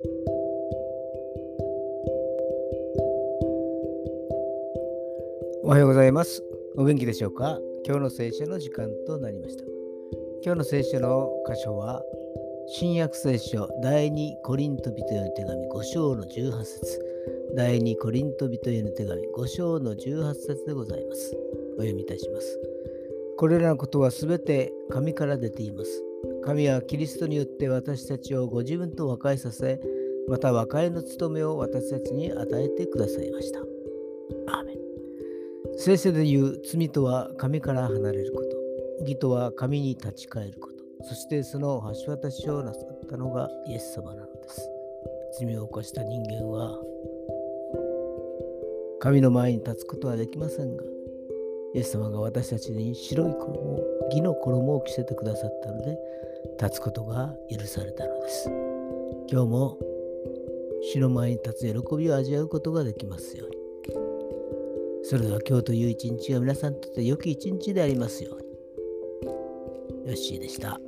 おはようございます。お元気でしょうか？今日の聖書の時間となりました。今日の聖書の箇所は、新約聖書第2コリント人への手紙5章の18節第2コリント人への手紙5章の18節でございます。お読みいたします。これらのことはすべて神から出ています。神はキリストによって私たちをご自分と和解させ、また和解の務めを私たちに与えてくださいました。アーメン聖書で言う罪とは神から離れること、義とは神に立ち返ること、そしてその橋渡しをなさったのがイエス様なのです。罪を犯した人間は神の前に立つことはできませんが、イエス様が私たちに白い衣、義の衣を着せてくださったので、立つことが許されたのです。今日も死の前に立つ喜びを味わうことができますように。それでは今日という一日が皆さんにとって良き一日でありますように。ヨッシーでした。